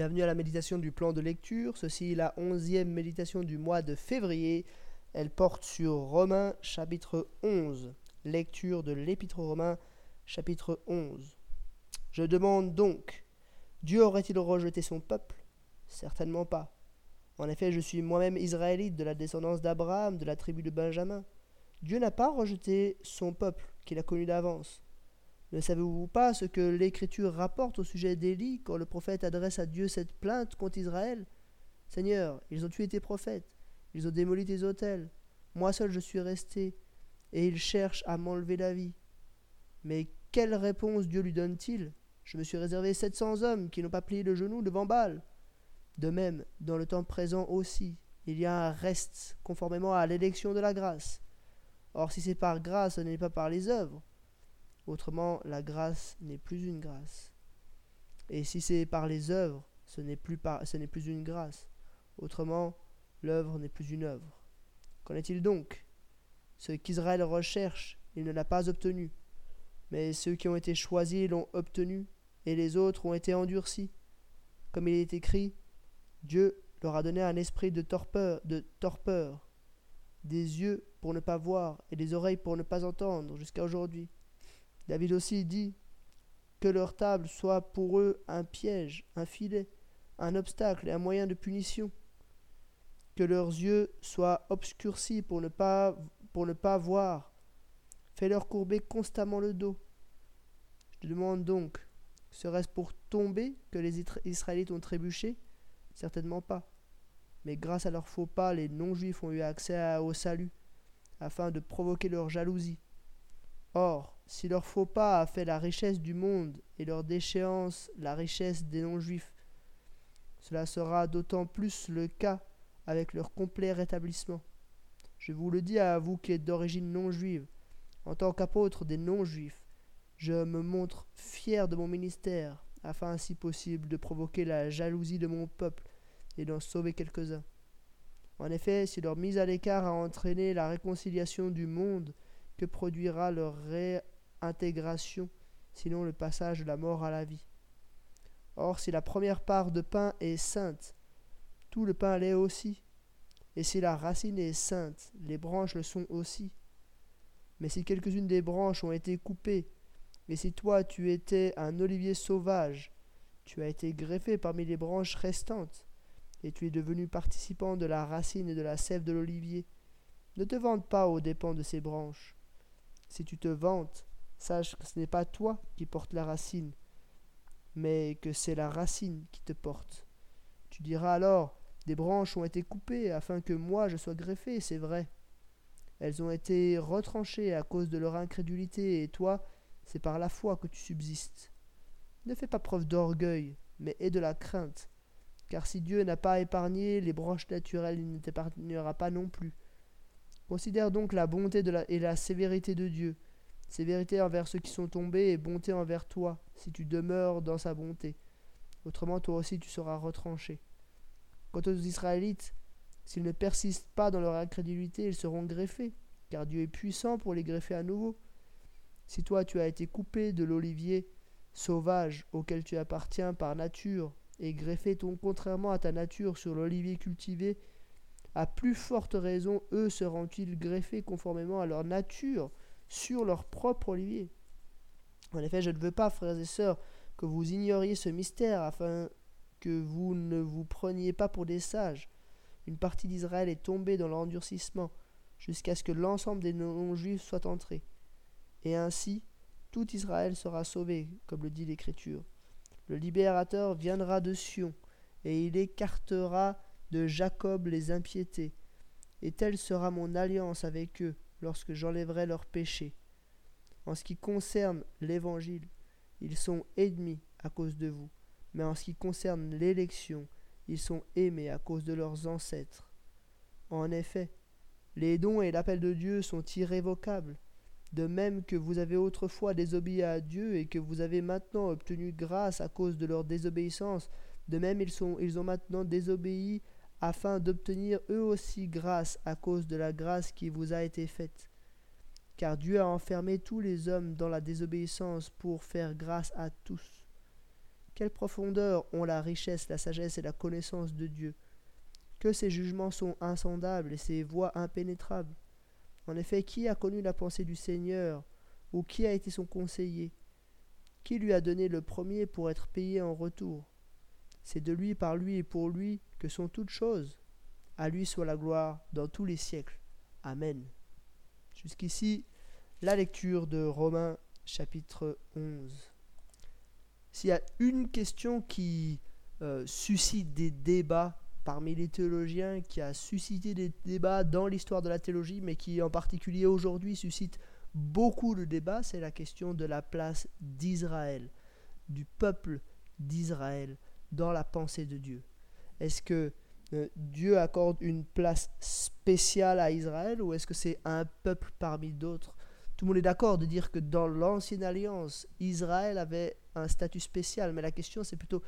Bienvenue à la méditation du plan de lecture. Ceci est la onzième méditation du mois de février. Elle porte sur Romains chapitre 11. Lecture de l'épître aux Romains chapitre 11. Je demande donc, Dieu aurait-il rejeté son peuple? Certainement pas. En effet, je suis moi-même israélite de la descendance d'Abraham, de la tribu de Benjamin. Dieu n'a pas rejeté son peuple qu'il a connu d'avance. Ne savez-vous pas ce que l'Écriture rapporte au sujet d'Élie quand le prophète adresse à Dieu cette plainte contre Israël? Seigneur, ils ont tué tes prophètes, ils ont démoli tes autels, moi seul je suis resté, et ils cherchent à m'enlever la vie. Mais quelle réponse Dieu lui donne-t-il? Je me suis réservé sept cents hommes qui n'ont pas plié le genou devant Baal. De même, dans le temps présent aussi, il y a un reste conformément à l'élection de la grâce. Or, si c'est par grâce, ce n'est pas par les œuvres. Autrement, la grâce n'est plus une grâce. Et si c'est par les œuvres, ce n'est plus, par, ce n'est plus une grâce. Autrement, l'œuvre n'est plus une œuvre. Qu'en est-il donc? Ce qu'Israël recherche, il ne l'a pas obtenu. Mais ceux qui ont été choisis l'ont obtenu, et les autres ont été endurcis. Comme il est écrit, Dieu leur a donné un esprit de torpeur, de torpeur, des yeux pour ne pas voir et des oreilles pour ne pas entendre jusqu'à aujourd'hui. David aussi dit que leur table soit pour eux un piège, un filet, un obstacle et un moyen de punition. Que leurs yeux soient obscurcis pour ne pas, voir. Fais-leur courber constamment le dos. Je te demande donc, serait-ce pour tomber que les Israélites ont trébuché? Certainement pas. Mais grâce à leurs faux pas, les non-juifs ont eu accès au salut, afin de provoquer leur jalousie. Or, si leur faux pas a fait la richesse du monde et leur déchéance la richesse des non-juifs, cela sera d'autant plus le cas avec leur complet rétablissement. Je vous le dis à vous qui êtes d'origine non juive, en tant qu'apôtre des non-juifs, je me montre fier de mon ministère, afin si possible de provoquer la jalousie de mon peuple et d'en sauver quelques-uns. En effet, si leur mise à l'écart a entraîné la réconciliation du monde, que produira leur réintégration, sinon le passage de la mort à la vie Or, si la première part de pain est sainte, tout le pain l'est aussi. Et si la racine est sainte, les branches le sont aussi. Mais si quelques-unes des branches ont été coupées, et si toi tu étais un olivier sauvage, tu as été greffé parmi les branches restantes, et tu es devenu participant de la racine et de la sève de l'olivier. Ne te vante pas aux dépens de ces branches. Si tu te vantes, sache que ce n'est pas toi qui portes la racine, mais que c'est la racine qui te porte. Tu diras alors, des branches ont été coupées afin que moi je sois greffé, c'est vrai. Elles ont été retranchées à cause de leur incrédulité, et toi, c'est par la foi que tu subsistes. Ne fais pas preuve d'orgueil, mais aie de la crainte, car si Dieu n'a pas épargné les branches naturelles, il ne t'épargnera pas non plus. Considère donc la bonté et la sévérité de Dieu, sévérité envers ceux qui sont tombés et bonté envers toi, si tu demeures dans sa bonté. Autrement, toi aussi tu seras retranché. Quant aux Israélites, s'ils ne persistent pas dans leur incrédulité, ils seront greffés, car Dieu est puissant pour les greffer à nouveau. Si toi tu as été coupé de l'olivier sauvage auquel tu appartiens par nature, et greffé ton contrairement à ta nature sur l'olivier cultivé, à plus forte raison, eux seront-ils greffés conformément à leur nature sur leur propre olivier. En effet, je ne veux pas, frères et sœurs, que vous ignoriez ce mystère, afin que vous ne vous preniez pas pour des sages. Une partie d'Israël est tombée dans l'endurcissement, jusqu'à ce que l'ensemble des non-juifs soit entré. Et ainsi, tout Israël sera sauvé, comme le dit l'Écriture. Le libérateur viendra de Sion, et il écartera de Jacob les impiétés, et telle sera mon alliance avec eux lorsque j'enlèverai leurs péchés. En ce qui concerne l'Évangile, ils sont ennemis à cause de vous, mais en ce qui concerne l'élection, ils sont aimés à cause de leurs ancêtres. En effet, les dons et l'appel de Dieu sont irrévocables, de même que vous avez autrefois désobéi à Dieu et que vous avez maintenant obtenu grâce à cause de leur désobéissance, de même ils, sont, ils ont maintenant désobéi afin d'obtenir eux aussi grâce à cause de la grâce qui vous a été faite. Car Dieu a enfermé tous les hommes dans la désobéissance pour faire grâce à tous. Quelle profondeur ont la richesse, la sagesse et la connaissance de Dieu Que ses jugements sont insondables et ses voies impénétrables. En effet, qui a connu la pensée du Seigneur ou qui a été son conseiller? Qui lui a donné le premier pour être payé en retour? C'est de lui, par lui et pour lui que sont toutes choses. À lui soit la gloire dans tous les siècles. Amen. Jusqu'ici, la lecture de Romains chapitre 11. S'il y a une question qui euh, suscite des débats parmi les théologiens, qui a suscité des débats dans l'histoire de la théologie, mais qui en particulier aujourd'hui suscite beaucoup de débats, c'est la question de la place d'Israël, du peuple d'Israël dans la pensée de Dieu. Est-ce que euh, Dieu accorde une place spéciale à Israël ou est-ce que c'est un peuple parmi d'autres? Tout le monde est d'accord de dire que dans l'ancienne alliance, Israël avait un statut spécial, mais la question c'est plutôt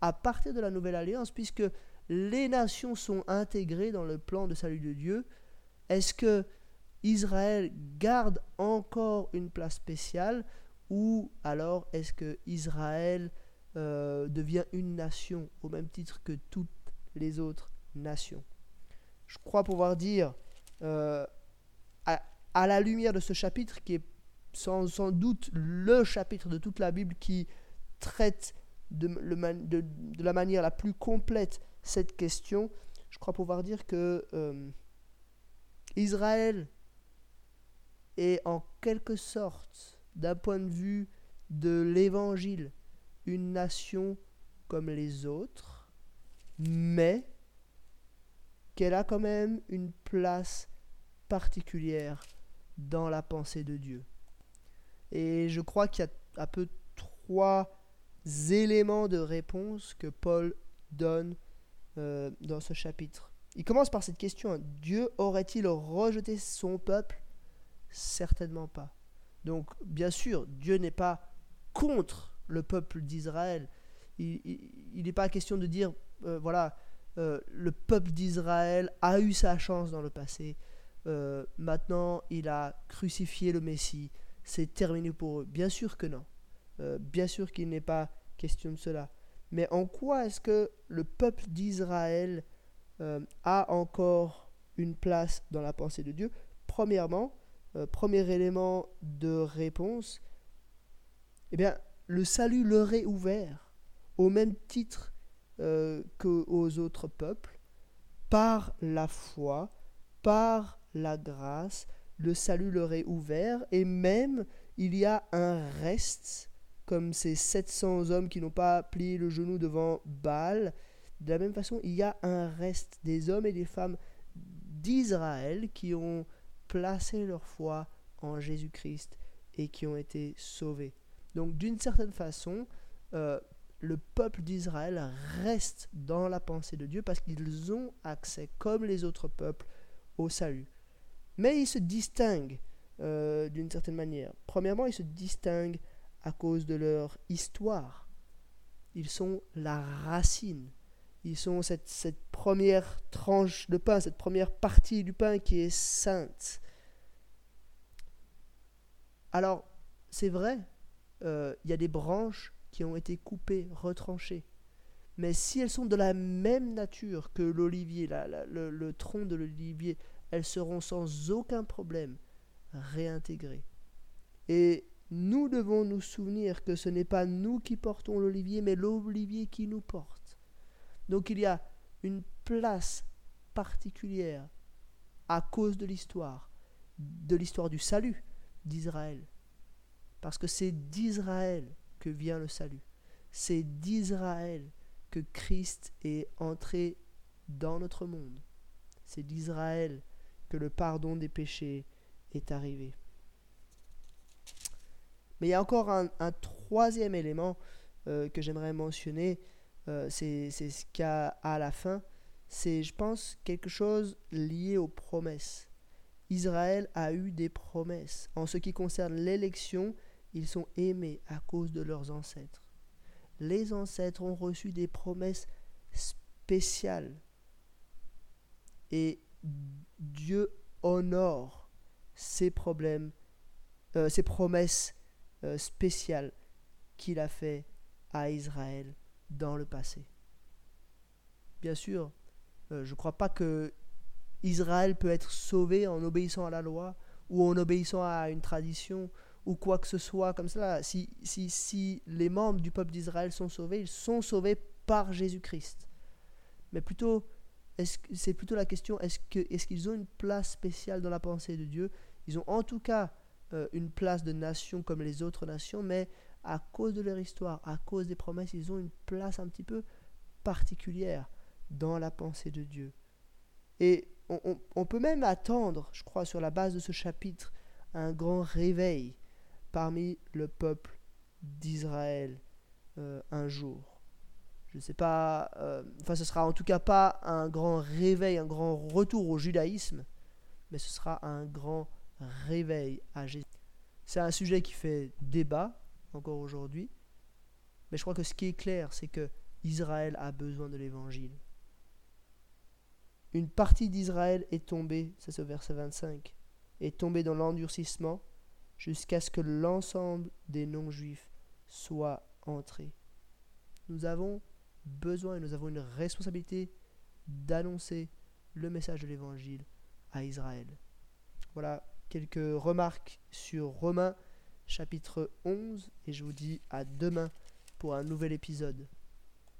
à partir de la nouvelle alliance, puisque les nations sont intégrées dans le plan de salut de Dieu, est-ce que Israël garde encore une place spéciale ou alors est-ce que Israël euh, devient une nation au même titre que toutes les autres nations. Je crois pouvoir dire, euh, à, la lumière de ce chapitre qui est sans, doute le chapitre de toute la Bible qui traite de la manière la plus complète cette question, je crois pouvoir dire que euh, Israël est en quelque sorte, d'un point de vue de l'Évangile, une nation comme les autres, mais qu'elle a quand même une place particulière dans la pensée de Dieu. Et je crois qu'il y a un peu trois éléments de réponse que Paul donne euh, dans ce chapitre. Il commence par cette question, Dieu aurait-il rejeté son peuple? Certainement pas. Donc bien sûr, Dieu n'est pas contre le peuple d'Israël. Il n'est pas question de dire, euh, voilà, euh, le peuple d'Israël a eu sa chance dans le passé. maintenant, il a crucifié le Messie. C'est terminé pour eux. Bien sûr que non. bien sûr qu'il n'est pas question de cela. Mais en quoi est-ce que le peuple d'Israël euh, a encore une place dans la pensée de Dieu? Premièrement, euh, premier élément de réponse, eh bien, le salut leur est ouvert au même titre euh, qu'aux autres peuples, par la foi, par la grâce, le salut leur est ouvert, et même il y a un reste comme ces 700 hommes qui n'ont pas plié le genou devant Baal. De la même façon, il y a un reste des hommes et des femmes d'Israël qui ont placé leur foi en Jésus-Christ et qui ont été sauvés. Donc d'une certaine façon, euh, le peuple d'Israël reste dans la pensée de Dieu parce qu'ils ont accès, comme les autres peuples, au salut. Mais ils se distinguent euh, d'une certaine manière. Premièrement, ils se distinguent à cause de leur histoire. Ils sont la racine. Ils sont cette, première tranche de pain, cette première partie du pain qui est sainte. Alors, c'est vrai, il y a des branches qui ont été coupées, retranchées. Mais si elles sont de la même nature que l'olivier, le, le tronc de l'olivier, elles seront sans aucun problème réintégrées. Et nous devons nous souvenir que ce n'est pas nous qui portons l'olivier, mais l'olivier qui nous porte. Donc il y a une place particulière à cause de l'histoire, de l'histoire du salut d'Israël. Parce que c'est d'Israël que vient le salut. C'est d'Israël que Christ est entré dans notre monde. C'est d'Israël que le pardon des péchés est arrivé. Mais il y a encore un, troisième élément euh, que j'aimerais mentionner, euh, c'est ce qu'il y a à la fin. C'est, je pense, quelque chose lié aux promesses. Israël a eu des promesses. En ce qui concerne l'élection, ils sont aimés à cause de leurs ancêtres. Les ancêtres ont reçu des promesses spéciales. Et Dieu honore ces problèmes, euh, ces promesses euh, spécial qu'il a fait à Israël dans le passé. Bien sûr, euh, je ne crois pas que Israël peut être sauvé en obéissant à la loi ou en obéissant à une tradition ou quoi que ce soit comme cela. Si, si, si les membres du peuple d'Israël sont sauvés, ils sont sauvés par Jésus-Christ. Mais plutôt, c'est plutôt la question, est-ce qu'ils est ont une place spéciale dans la pensée de Dieu? Ils ont en tout cas euh, une place de nation comme les autres nations, mais à cause de leur histoire, à cause des promesses, ils ont une place un petit peu particulière dans la pensée de Dieu. Et on, peut même attendre, je crois, sur la base de ce chapitre, un grand réveil parmi le peuple d'Israël euh, un jour. Je ne sais pas, euh, enfin ce sera en tout cas pas un grand réveil, un grand retour au judaïsme, mais ce sera un grand réveil à Jésus. C'est un sujet qui fait débat encore aujourd'hui, mais je crois que ce qui est clair, c'est que Israël a besoin de l'évangile. Une partie d'Israël est tombée, c'est ce verset 25, est tombée dans l'endurcissement jusqu'à ce que l'ensemble des non-juifs soit entré. Nous avons besoin et nous avons une responsabilité d'annoncer le message de l'évangile à Israël. Voilà quelques remarques sur Romains chapitre 11 et je vous dis à demain pour un nouvel épisode.